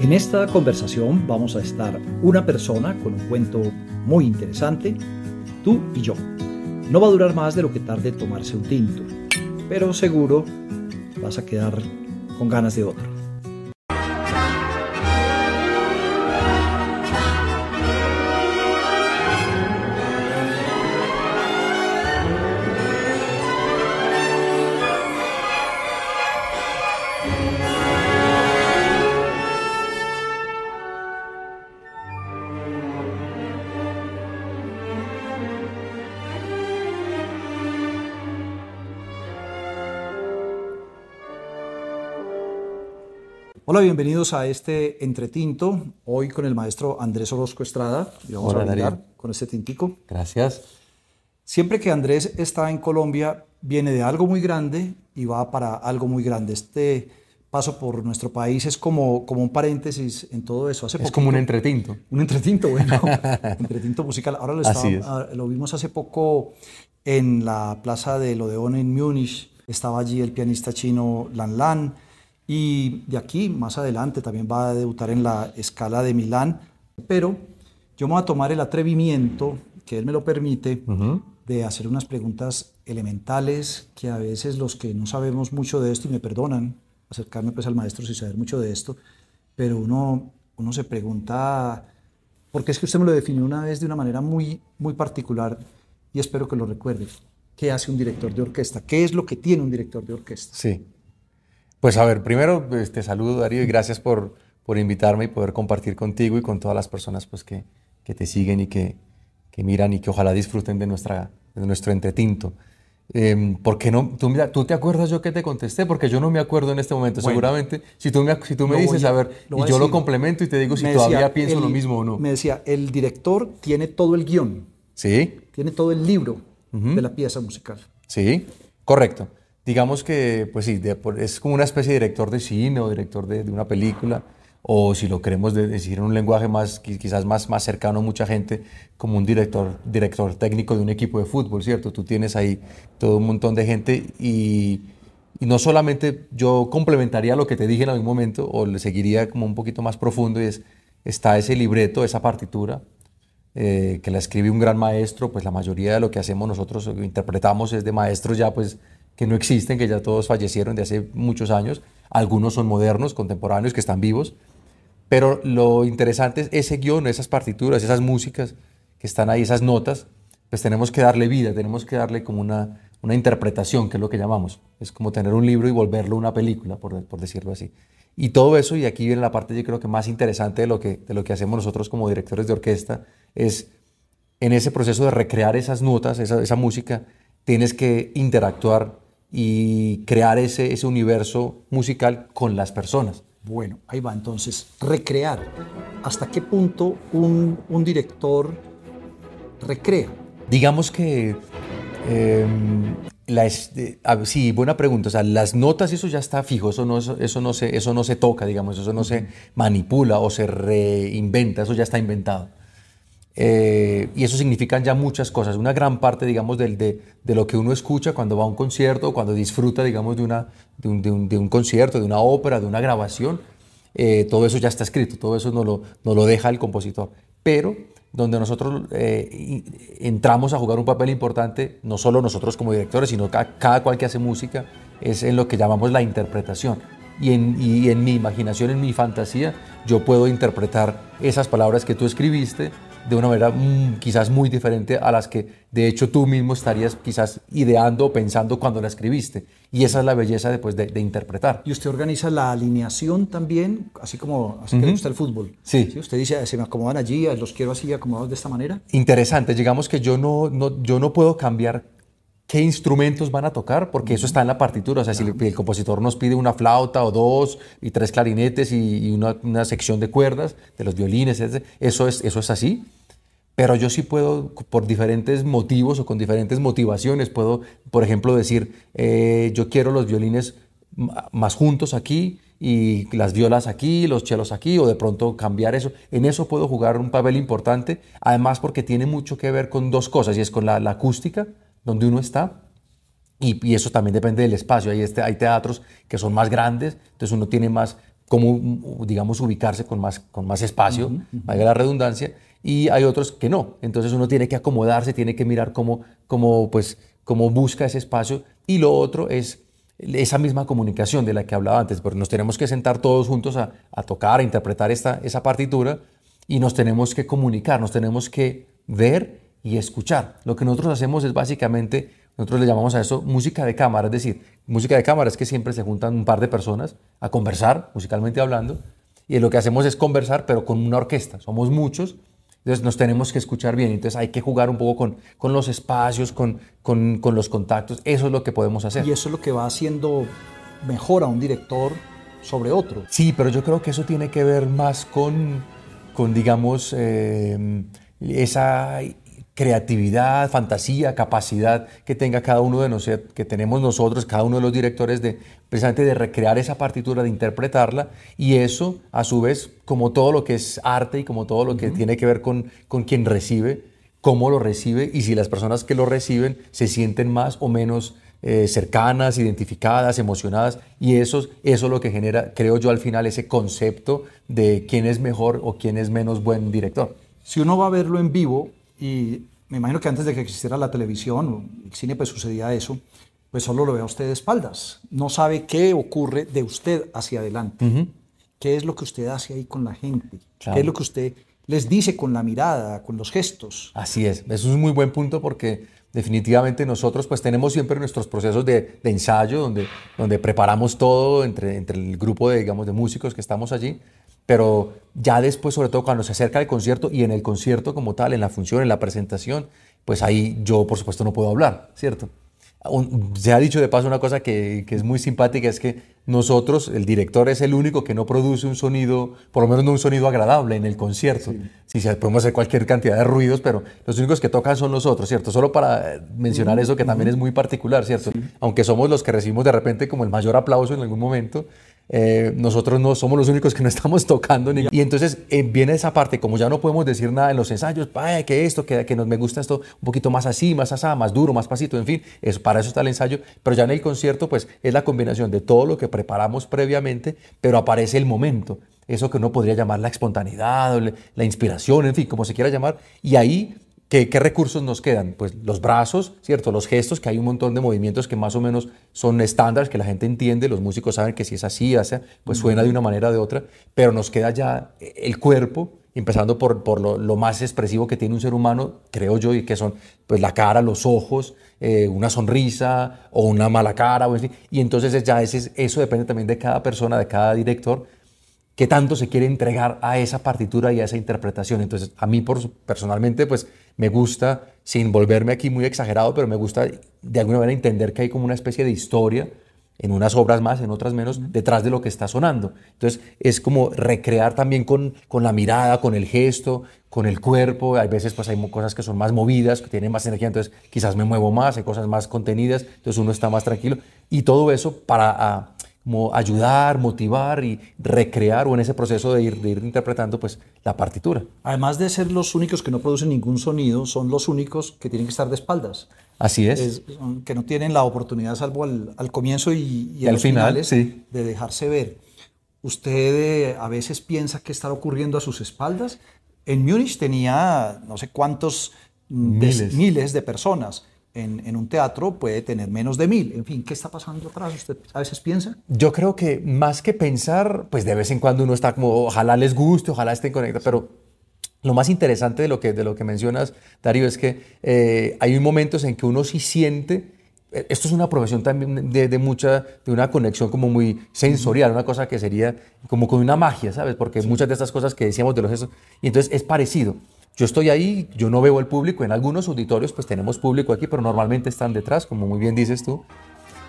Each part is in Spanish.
En esta conversación vamos a estar una persona con un cuento muy interesante, tú y yo. No va a durar más de lo que tarde tomarse un tinto, pero seguro vas a quedar con ganas de otro. Hola, bienvenidos a este entretinto. Hoy con el maestro Andrés Orozco Estrada. Y vamos Hola, a con este tintico. Gracias. Siempre que Andrés está en Colombia, viene de algo muy grande y va para algo muy grande. Este paso por nuestro país es como, como un paréntesis en todo eso. Hace Es poquito- como un entretinto. un entretinto, bueno, entretinto musical. Ahora lo, estaba- lo vimos hace poco en la Plaza del Odeón en Múnich. Estaba allí el pianista chino Lan Lan. Y de aquí, más adelante, también va a debutar en la escala de Milán. Pero yo me voy a tomar el atrevimiento, que él me lo permite, de hacer unas preguntas elementales que a veces los que no sabemos mucho de esto, y me perdonan acercarme pues al maestro sin saber mucho de esto, pero uno, uno se pregunta, porque es que usted me lo definió una vez de una manera muy, muy particular y espero que lo recuerde. ¿Qué hace un director de orquesta? ¿Qué es lo que tiene un director de orquesta? Sí. Pues a ver, primero pues, te saludo Darío y gracias por, por invitarme y poder compartir contigo y con todas las personas pues, que, que te siguen y que, que miran y que ojalá disfruten de, nuestra, de nuestro entretinto. Em, ¿Por qué no? Tú, mira, ¿Tú te acuerdas yo que te contesté? Porque yo no me acuerdo en este momento. Bueno. Seguramente, si tú me, si tú me Lo dices, a- a ver, lo y yo lo decir. complemento y te digo si Me todavía decía, pienso el- lo mismo o no. Me decía, el director tiene todo el guion, Sí, tiene todo el libro de la pieza musical. Sí, correcto. Digamos que, pues sí, de- es como una especie de director de cine o director de, de una película, o si lo queremos de- decir en un lenguaje más, qui- quizás más, más cercano a mucha gente, como un director, director técnico de un equipo de fútbol, ¿cierto? Tú tienes ahí todo un montón de gente y, y no solamente yo complementaría lo que te dije en algún momento, o le seguiría como un poquito más profundo, y es, está ese libreto, esa partitura, eh, que la escribe un gran maestro, pues la mayoría de lo que hacemos nosotros, interpretamos es de maestros ya pues que no existen, que ya todos fallecieron de hace muchos años, algunos son modernos, contemporáneos, que están vivos, pero lo interesante es ese guion, esas partituras, esas músicas que están ahí, esas notas, pues tenemos que darle vida, tenemos que darle como una, una interpretación, que es lo que llamamos. Es como tener un libro y volverlo una película, por, por decirlo así. Y todo eso, y aquí viene la parte yo creo que más interesante de lo que, de lo que hacemos nosotros como directores de orquesta, es en ese proceso de recrear esas notas, esa, esa música, tienes que interactuar y crear ese, ese universo musical con las personas. Bueno, ahí va entonces, recrear. ¿Hasta qué punto un, un director recrea? Digamos que... eh, la eh, sí, buena pregunta. O sea, las notas, eso ya está fijo, eso no, eso, eso no, se, eso no se toca, digamos, eso no se manipula o se reinventa, eso ya está inventado. Eh, y eso significan ya muchas cosas. Una gran parte, digamos, del- de, de lo que uno escucha cuando va a un concierto, cuando disfruta, digamos, de, una, de, un, de un- de un concierto, de una ópera, de una grabación, eh, todo eso ya está escrito, todo eso nos lo, nos lo deja el compositor. Pero donde nosotros eh, entramos a jugar un papel importante, no solo nosotros como directores, sino ca- cada cual que hace música, es en lo que llamamos la interpretación. Y en, y en mi imaginación, en mi fantasía, yo puedo interpretar esas palabras que tú escribiste de una manera mm, quizás muy diferente a las que de hecho tú mismo estarías quizás ideando o pensando cuando la escribiste. Y esa es la belleza después de, de interpretar. Y usted organiza la alineación también, así como así que le gusta el fútbol. Sí. Usted dice, se me acomodan allí, los quiero así acomodados de esta manera. Interesante, digamos que yo no, no- yo no puedo cambiar qué instrumentos van a tocar, porque eso está en la partitura. O sea, si el, el compositor nos pide una flauta o dos y tres clarinetes y, y una, una sección de cuerdas de los violines, etc., eso es, eso es así. Pero yo sí puedo, por diferentes motivos o con diferentes motivaciones, puedo, por ejemplo, decir, eh, yo quiero los violines más juntos aquí y las violas aquí, los chelos aquí, o de pronto cambiar eso. En eso puedo jugar un papel importante, además porque tiene mucho que ver con dos cosas, y es con la, la acústica, donde uno está, y, y eso también depende del espacio. Hay, este, hay teatros que son más grandes, entonces uno tiene más cómo, digamos, ubicarse con más, con más espacio, valga la redundancia, y hay otros que no. Entonces uno tiene que acomodarse, tiene que mirar cómo, cómo, pues, cómo busca ese espacio. Y lo otro es esa misma comunicación de la que hablaba antes, porque nos tenemos que sentar todos juntos a, a tocar, a interpretar esta, esa partitura y nos tenemos que comunicar, nos tenemos que ver y escuchar. Lo que nosotros hacemos es básicamente, nosotros le llamamos a eso música de cámara, es decir, música de cámara es que siempre se juntan un par de personas a conversar, musicalmente hablando, y lo que hacemos es conversar, pero con una orquesta, somos muchos, entonces nos tenemos que escuchar bien, entonces hay que jugar un poco con, con los espacios, con, con, con los contactos, eso es lo que podemos hacer. Y eso es lo que va haciendo mejor a un director sobre otro. Sí, pero yo creo que eso tiene que ver más con, con digamos, eh, esa creatividad, fantasía, capacidad que tenga cada uno de nosotros, que tenemos nosotros, cada uno de los directores, de precisamente de recrear esa partitura, de interpretarla, y eso, a su vez, como todo lo que es arte y como todo lo que tiene que ver con, con quien recibe, cómo lo recibe y si las personas que lo reciben se sienten más o menos eh, cercanas, identificadas, emocionadas, y eso, eso es lo que genera, creo yo, al final ese concepto de quién es mejor o quién es menos buen director. Si uno va a verlo en vivo, y me imagino que antes de que existiera la televisión o el cine, pues sucedía eso, pues solo lo ve a usted de espaldas. No sabe qué ocurre de usted hacia adelante. ¿Qué es lo que usted hace ahí con la gente? ¿Qué es lo que usted les dice con la mirada, con los gestos? Así es, eso es un muy buen punto porque definitivamente nosotros pues tenemos siempre nuestros procesos de, de ensayo donde, donde preparamos todo entre, entre el grupo de, digamos, de músicos que estamos allí pero ya después, sobre todo cuando se acerca el concierto y en el concierto como tal, en la función, en la presentación, pues ahí yo por supuesto no puedo hablar, ¿cierto? se ha dicho de paso una cosa que, que, es muy simpática, es que nosotros, el director es el único que no produce un sonido, por lo menos no un sonido agradable en el concierto. Sí, sí podemos hacer cualquier cantidad de ruidos, pero los únicos que tocan son nosotros, ¿cierto? Solo para mencionar eso que también es muy particular, ¿cierto? Aunque somos los que recibimos de repente como el mayor aplauso en algún momento, eh, nosotros no somos los únicos que no estamos tocando. Ni... Y entonces eh, viene esa parte, como ya no podemos decir nada en los ensayos, que esto, que, que nos, me gusta esto un poquito más así, más así, más duro, más pasito, en fin, eso, para eso está el ensayo. Pero ya en el concierto, pues es la combinación de todo lo que preparamos previamente, pero aparece el momento. Eso que uno podría llamar la espontaneidad, la inspiración, en fin, como se quiera llamar. Y ahí ¿Qué, recursos nos quedan? Pues los brazos, ¿cierto? Los gestos, que hay un montón de movimientos que más o menos son estándares, que la gente entiende, los músicos saben que si es así, pues suena de una manera o de otra, pero nos queda ya el cuerpo, empezando por, por lo, más expresivo que tiene un ser humano, creo yo, y que son pues la cara, los ojos, eh, una sonrisa o una mala cara, o y entonces ya ese, eso depende también de cada persona, de cada director, qué tanto se quiere entregar a esa partitura y a esa interpretación. Entonces, a mí por, personalmente, pues me gusta, sin volverme aquí muy exagerado, pero me gusta de alguna manera entender que hay como una especie de historia en unas obras más, en otras menos, detrás de lo que está sonando. Entonces, es como recrear también con, con la mirada, con el gesto, con el cuerpo. Hay veces pues hay cosas que son más movidas, que tienen más energía, entonces quizás me muevo más, hay cosas más contenidas, entonces uno está más tranquilo. Y todo eso para como ayudar, motivar y recrear o en ese proceso de ir, ir interpretando pues la partitura. Además de ser los únicos que no producen ningún sonido, son los únicos que tienen que estar de espaldas. Así es. que no tienen la oportunidad, salvo al, al comienzo y, y, al final, finales, de dejarse ver. ¿Usted eh, a veces piensa que está ocurriendo a sus espaldas? En Múnich tenía no sé cuántos miles, miles de personas en, un teatro puede tener menos de mil. En fin, ¿qué está pasando atrás? ¿Usted a veces piensa? Yo creo que más que pensar, pues de vez en cuando uno está como, ojalá les guste, ojalá estén conectados, pero lo más interesante de lo que, de lo que mencionas, Darío, es que eh, hay momentos en que uno sí siente, eh, esto es una profesión también de, mucha, de una conexión como muy sensorial, una cosa que sería como con una magia, ¿sabes? Porque muchas de estas cosas que decíamos de los gestos, y entonces es parecido. Yo estoy ahí, yo no veo el público, en algunos auditorios pues tenemos público aquí, pero normalmente están detrás, como muy bien dices tú.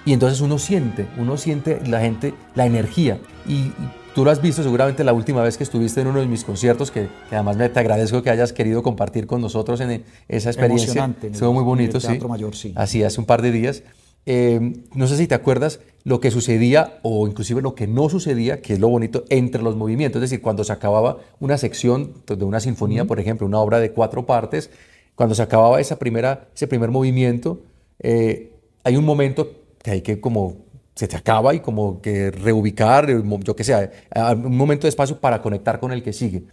Y entonces uno siente, uno siente la gente, la energía. Y, tú lo has visto seguramente la última vez que estuviste en uno de mis conciertos, que, además me, te agradezco que hayas querido compartir con nosotros en esa experiencia. Emocionante. Estuvo muy bonito, en el Teatro Mayor, sí. Así, hace un par de días. Eh, no sé si te acuerdas lo que sucedía o inclusive lo que no sucedía, que es lo bonito, entre los movimientos. Es decir, cuando se acababa una sección de una sinfonía, por ejemplo, una obra de cuatro partes, cuando se acababa esa primera, ese primer movimiento, eh, hay un momento que hay que como se te acaba y como que reubicar, yo que sé, un momento de espacio para conectar con el que sigue.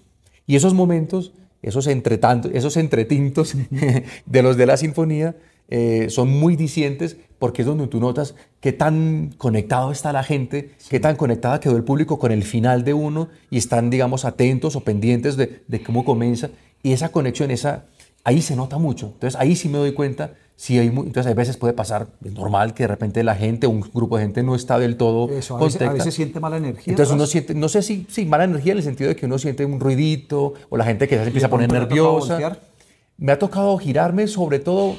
Y esos momentos, esos, entretantos, esos entretintos de los de la sinfonía, eh, son muy dicientes porque es donde tú notas qué tan conectado está la gente, qué tan conectada quedó el público con el final de uno y están, digamos, atentos o pendientes de, de cómo comienza. Y esa conexión, esa, ahí se nota mucho. Entonces ahí sí me doy cuenta Sí, hay, entonces hay veces puede pasar, es normal que de repente la gente, un grupo de gente no está del todo Eso, a, veces, a veces, siente mala energía. Entonces uno siente, no sé si, sí, mala energía en el sentido de que uno siente un ruidito o la gente que se empieza a poner nerviosa. Me ha tocado girarme sobre todo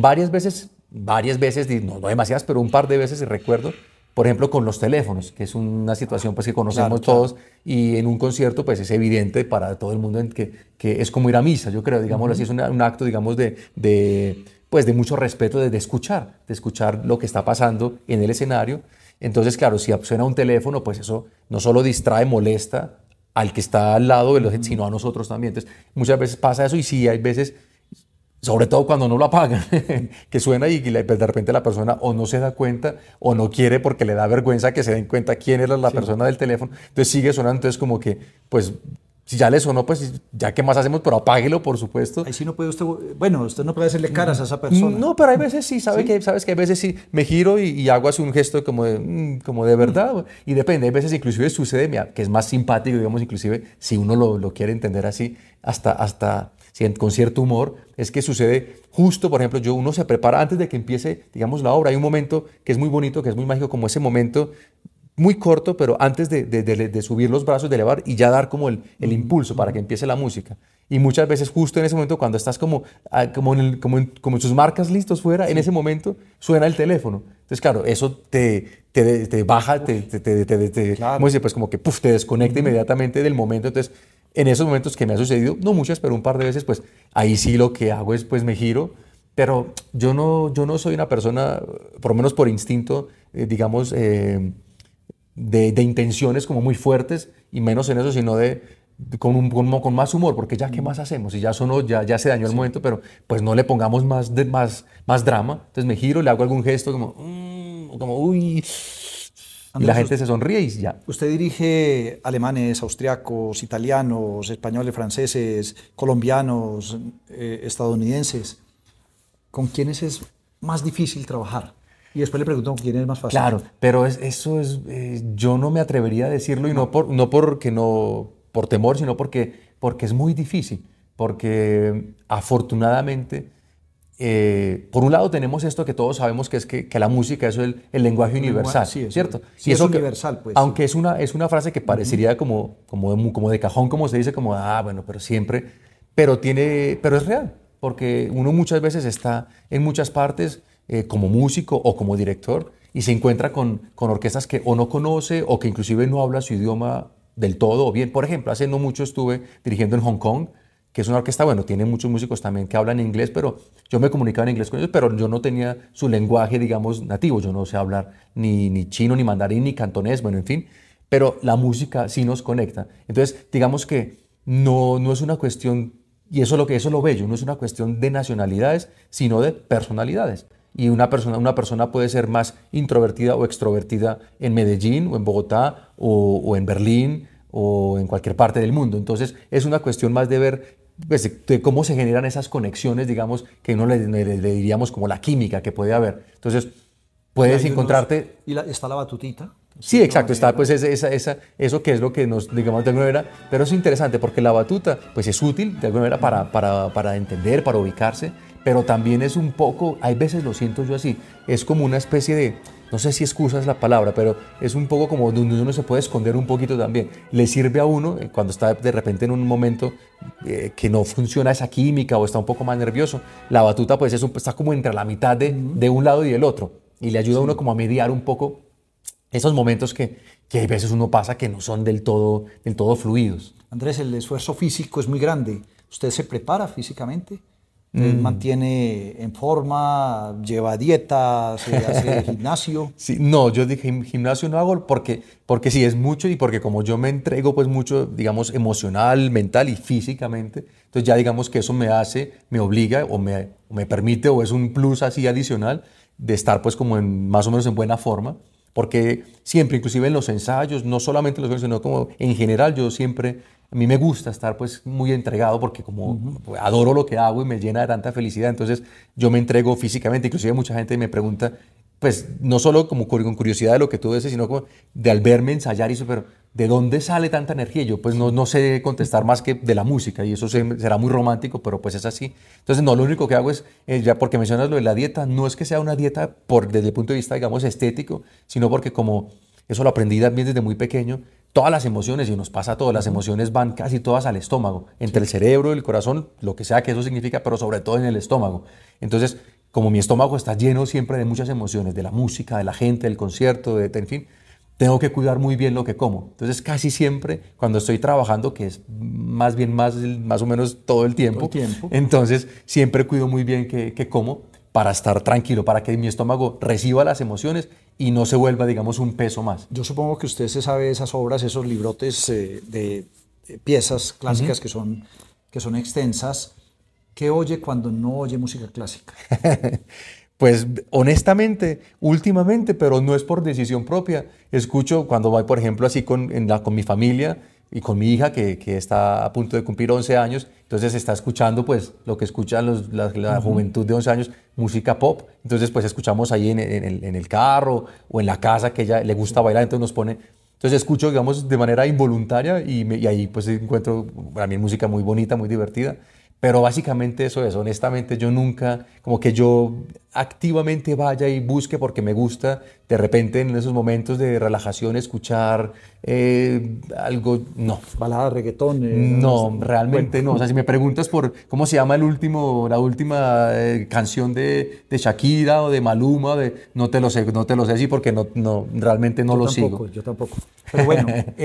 varias veces, varias veces, no, no demasiadas, pero un par de veces recuerdo, por ejemplo, con los teléfonos, que es una situación pues, que conocemos todos y en un concierto pues es evidente para todo el mundo que, que es como ir a misa, yo creo, digámoslo así, es un, acto, digamos, de, de pues de mucho respeto, de, escuchar, de escuchar lo que está pasando en el escenario. Entonces, claro, si suena un teléfono, pues eso no solo distrae, molesta al que está al lado, de los, sino a nosotros también. Entonces, muchas veces pasa eso y sí, hay veces, sobre todo cuando no lo apagan, que suena y pues, de repente la persona o no se da cuenta o no quiere porque le da vergüenza que se den cuenta quién era la persona del teléfono. Entonces sigue sonando, entonces como que, pues si ya le sonó, pues ya qué más hacemos, pero apáguelo, por supuesto. Ahí sí no puede usted, bueno, usted no puede hacerle caras a esa persona. No, pero hay veces sí, ¿sabe Que, sabes que hay veces sí me giro y, hago así un gesto como de, mm, como de verdad. Y depende, hay veces inclusive sucede, que es más simpático, digamos, inclusive si uno lo, lo quiere entender así, hasta, hasta con cierto humor, es que sucede justo, por ejemplo, yo uno se prepara antes de que empiece, digamos, la obra. Hay un momento que es muy bonito, que es muy mágico, como ese momento muy corto, pero antes de, subir los brazos, de elevar y ya dar como el, impulso para que empiece la música. Y muchas veces justo en ese momento, cuando estás como, ah, como, en, como, en, sus marcas listos fuera, en ese momento suena el teléfono. Entonces, claro, eso te, te, baja, te, te ¿cómo dice? Pues como que te desconecta inmediatamente del momento. Entonces, en esos momentos que me ha sucedido, no muchas, pero un par de veces, pues ahí sí lo que hago es, pues me giro. Pero yo no, yo no soy una persona, por lo menos por instinto, eh, digamos, eh, de, intenciones como muy fuertes y menos en eso, sino de, con, un, con, más humor, porque ya qué más hacemos, y ya sonó, ya, ya se dañó el momento, pero pues no le pongamos más, de, más, más drama. Entonces me giro, le hago algún gesto como, mm", como uy, y la gente se sonríe y ya. Usted dirige alemanes, austriacos, italianos, españoles, franceses, colombianos, eh, estadounidenses. ¿Con quiénes es más difícil trabajar? Y después le pregunto quién es más fácil. Claro, pero eso es, eh, yo no me atrevería a decirlo y no, por, no porque no, por temor, sino porque, porque es muy difícil. Porque afortunadamente, eh, por un lado tenemos esto que todos sabemos que es que, que la música es el, el lenguaje universal, sí, ¿cierto? Sí, y es universal, pues. Aunque es, una, es una frase que parecería como, como, de, como de cajón, como se dice, como, ah, bueno, pero siempre, pero, tiene, pero es real, porque uno muchas veces está en muchas partes eh, como músico o como director y se encuentra con, con, orquestas que o no conoce o que inclusive no habla su idioma del todo o bien. Por ejemplo, hace no mucho estuve dirigiendo en Hong Kong, que es una orquesta, bueno, tiene muchos músicos también que hablan inglés, pero yo me comunicaba en inglés con ellos, pero yo no tenía su lenguaje, digamos, nativo. Yo no sé hablar ni, ni chino, ni mandarín, ni cantonés, bueno, en fin. Pero la música sí nos conecta. Entonces, digamos que no, no es una cuestión, y eso es lo que eso es lo bello, no es una cuestión de nacionalidades, sino de personalidades y una persona, una persona puede ser más introvertida o extrovertida en Medellín o en Bogotá o, en Berlín o en cualquier parte del mundo. Entonces es una cuestión más de ver pues, de cómo se generan esas conexiones, digamos, que no le, diríamos como la química que puede haber. Entonces puedes encontrarte... ¿Y está la batutita? Sí, exacto, está pues esa, esa, eso que es lo que nos, digamos, de alguna manera, pero es interesante porque la batuta pues es útil de alguna manera para, para, para entender, para ubicarse, pero también es un poco, hay veces lo siento yo así, es como una especie de, no sé si excusa es la palabra, pero es un poco como donde uno se puede esconder un poquito también. Le sirve a uno eh, cuando está de repente en un momento eh, que no funciona esa química o está un poco más nervioso. La batuta pues es está como entre la mitad de, de, un lado y el otro y le ayuda a uno como a mediar un poco esos momentos que, que hay veces uno pasa que no son del todo, del todo fluidos. Andrés, el esfuerzo físico es muy grande. ¿Usted se prepara físicamente? Mm. mantiene en forma, lleva dietas, hace gimnasio. Sí, no, yo dije gimnasio no hago porque, porque sí es mucho y porque como yo me entrego pues mucho, digamos, emocional, mental y físicamente, entonces ya digamos que eso me hace, me obliga o me, me permite o es un plus así adicional de estar pues como en más o menos en buena forma porque siempre, inclusive en los ensayos, no solamente los ensayos, sino como en general, yo siempre, a mí me gusta estar pues muy entregado porque como adoro lo que hago y me llena de tanta felicidad, entonces yo me entrego físicamente, inclusive mucha gente me pregunta, pues no solo como con curiosidad de lo que tú dices, sino como de al verme ensayar y eso, pero ¿de dónde sale tanta energía? Yo pues no, no sé contestar más que de la música y eso será muy romántico, pero pues es así. Entonces no, lo único que hago es, eh, ya porque mencionas lo de la dieta, no es que sea una dieta por, desde el punto de vista, digamos, estético, sino porque como eso lo aprendí también desde muy pequeño, todas las emociones, y nos pasa a todas, las emociones van casi todas al estómago, entre el cerebro el corazón, lo que sea que eso significa, pero sobre todo en el estómago. Entonces, como mi estómago está lleno siempre de muchas emociones, de la música, de la gente, del concierto, de, en fin, tengo que cuidar muy bien lo que como. Entonces, casi siempre cuando estoy trabajando, que es más bien más, más o menos todo el tiempo, tiempo. entonces siempre cuido muy bien que, como para estar tranquilo, para que mi estómago reciba las emociones y no se vuelva, digamos, un peso más. Yo supongo que usted se sabe esas obras, esos librotes eh, de piezas clásicas que, son, que son extensas. ¿Qué oye cuando no oye música clásica? pues honestamente, últimamente, pero no es por decisión propia, escucho cuando voy, por ejemplo, así con, en la, con mi familia y con mi hija que, que, está a punto de cumplir 11 años, entonces está escuchando pues lo que escuchan los, la, juventud de 11 años, música pop, entonces pues escuchamos ahí en, en, el, en, el, carro o en la casa que ella le gusta bailar, entonces nos pone, entonces escucho digamos de manera involuntaria y, y ahí pues encuentro para mí música muy bonita, muy divertida. Pero básicamente eso es, honestamente yo nunca, como que yo activamente vaya y busque porque me gusta de repente en esos momentos de relajación escuchar eh, algo, no. Balada, reggaetón. Eh, no, realmente no. O sea, si me preguntas por cómo se llama el último, la última eh, canción de, de, Shakira o de Maluma, de, no te lo sé, no te lo sé sí porque no, no, realmente no lo sigo. Yo tampoco. Pero bueno,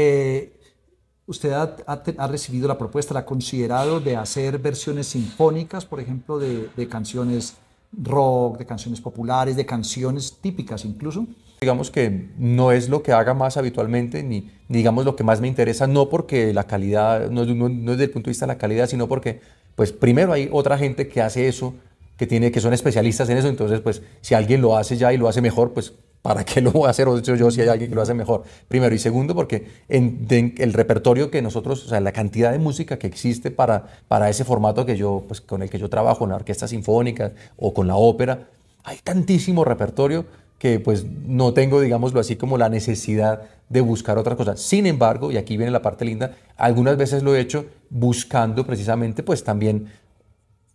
¿Usted ha, recibido la propuesta, la ha considerado de hacer versiones sinfónicas, por ejemplo, de, canciones rock, de canciones populares, de canciones típicas incluso? Digamos que no es lo que haga más habitualmente, ni, digamos lo que más me interesa, no porque la calidad, no, no, no, desde el punto de vista de la calidad, sino porque, pues primero hay otra gente que hace eso, que, tiene, que son especialistas en eso, entonces pues si alguien lo hace ya y lo hace mejor, pues ¿Para qué lo voy a hacer yo si hay alguien que lo hace mejor? Primero. Y segundo, porque en, el repertorio que nosotros, o sea, la cantidad de música que existe para, para ese formato que yo, pues, con el que yo trabajo, en la orquesta sinfónica o con la ópera, hay tantísimo repertorio que pues no tengo, digámoslo así, como la necesidad de buscar otra cosa. Sin embargo, y aquí viene la parte linda, algunas veces lo he hecho buscando precisamente pues también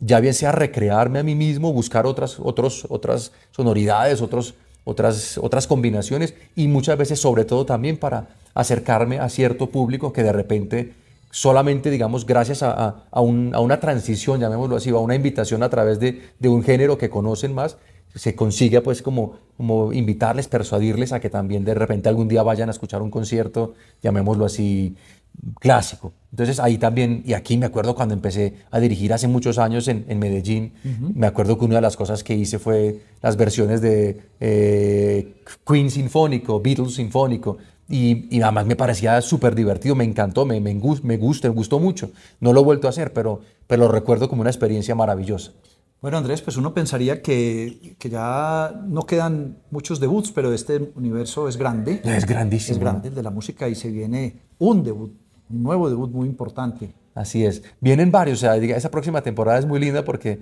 ya bien sea recrearme a mí mismo, buscar otras, otros, otras sonoridades, otros, otras, otras combinaciones y muchas veces sobre todo también para acercarme a cierto público que de repente solamente, digamos, gracias a, a, una transición, llamémoslo así, a una invitación a través de, de, un género que conocen más, se consigue pues como, como invitarles, persuadirles a que también de repente algún día vayan a escuchar un concierto, llamémoslo así, clásico. Entonces ahí también, y aquí me acuerdo cuando empecé a dirigir hace muchos años en, Medellín, me acuerdo que una de las cosas que hice fue las versiones de eh, Queen Sinfónico, Beatles Sinfónico, y, y además me parecía súper divertido, me encantó, me, me, me, gusta, me gustó mucho. No lo he vuelto a hacer, pero, pero lo recuerdo como una experiencia maravillosa. Bueno, Andrés, pues uno pensaría que, que, ya no quedan muchos debuts, pero este universo es grande. Es grandísimo. Es grande el de la música y se viene un debut un nuevo debut muy importante. Así es. Vienen varios, o sea, esa próxima temporada es muy linda porque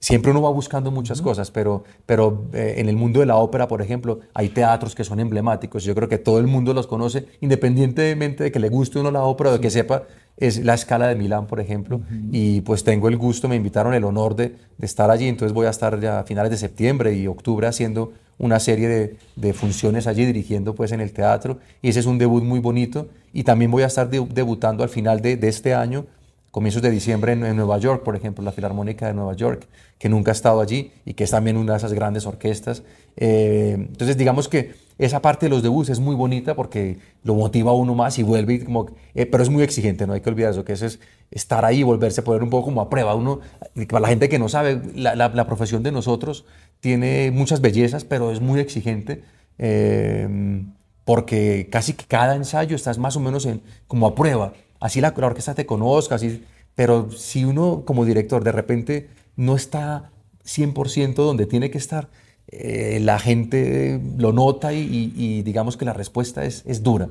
siempre uno va buscando muchas cosas, pero, pero eh, en el mundo de la ópera, por ejemplo, hay teatros que son emblemáticos. Yo creo que todo el mundo los conoce, independientemente de que le guste uno la ópera o de que sepa, es la escala de Milán, por ejemplo. Y pues tengo el gusto, me invitaron el honor de, de, estar allí, entonces voy a estar ya a finales de septiembre y octubre haciendo una serie de, funciones allí dirigiendo pues en el teatro y ese es un debut muy bonito y también voy a estar debutando al final de, de, este año, comienzos de diciembre en, Nueva York, por ejemplo, la Filarmónica de Nueva York, que nunca ha estado allí y que es también una de esas grandes orquestas. Eh, entonces digamos que esa parte de los debuts es muy bonita porque lo motiva a uno más y vuelve, como, eh, pero es muy exigente, no hay que olvidar eso, que eso es estar ahí y volverse a poner un poco como a prueba. Uno, para la gente que no sabe, la, la, la profesión de nosotros tiene muchas bellezas, pero es muy exigente. Eh, porque casi que cada ensayo estás más o menos en, como a prueba. Así la, la orquesta te conozca, así, pero si uno como director de repente no está 100% donde tiene que estar, eh, la gente lo nota y, digamos que la respuesta es, es dura?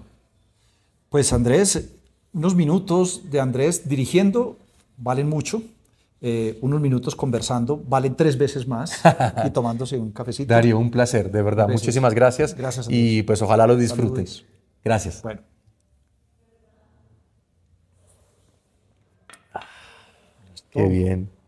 Pues Andrés, unos minutos de Andrés dirigiendo valen mucho. Eh, unos minutos conversando valen tres veces más y tomándose un cafecito. Darío, un placer, de verdad. Muchísimas gracias. Gracias. Y pues ojalá lo disfrutes. Gracias. Bueno. Qué bien.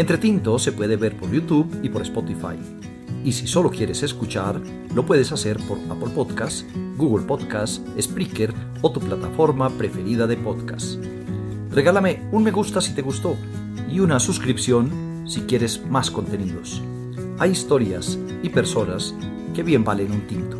Entre Tinto se puede ver por YouTube y por Spotify. Y si solo quieres escuchar, lo puedes hacer por Apple Podcasts, Google Podcasts, Spreaker o tu plataforma preferida de podcast. Regálame un me gusta si te gustó y una suscripción si quieres más contenidos. Hay historias y personas que bien valen un tinto.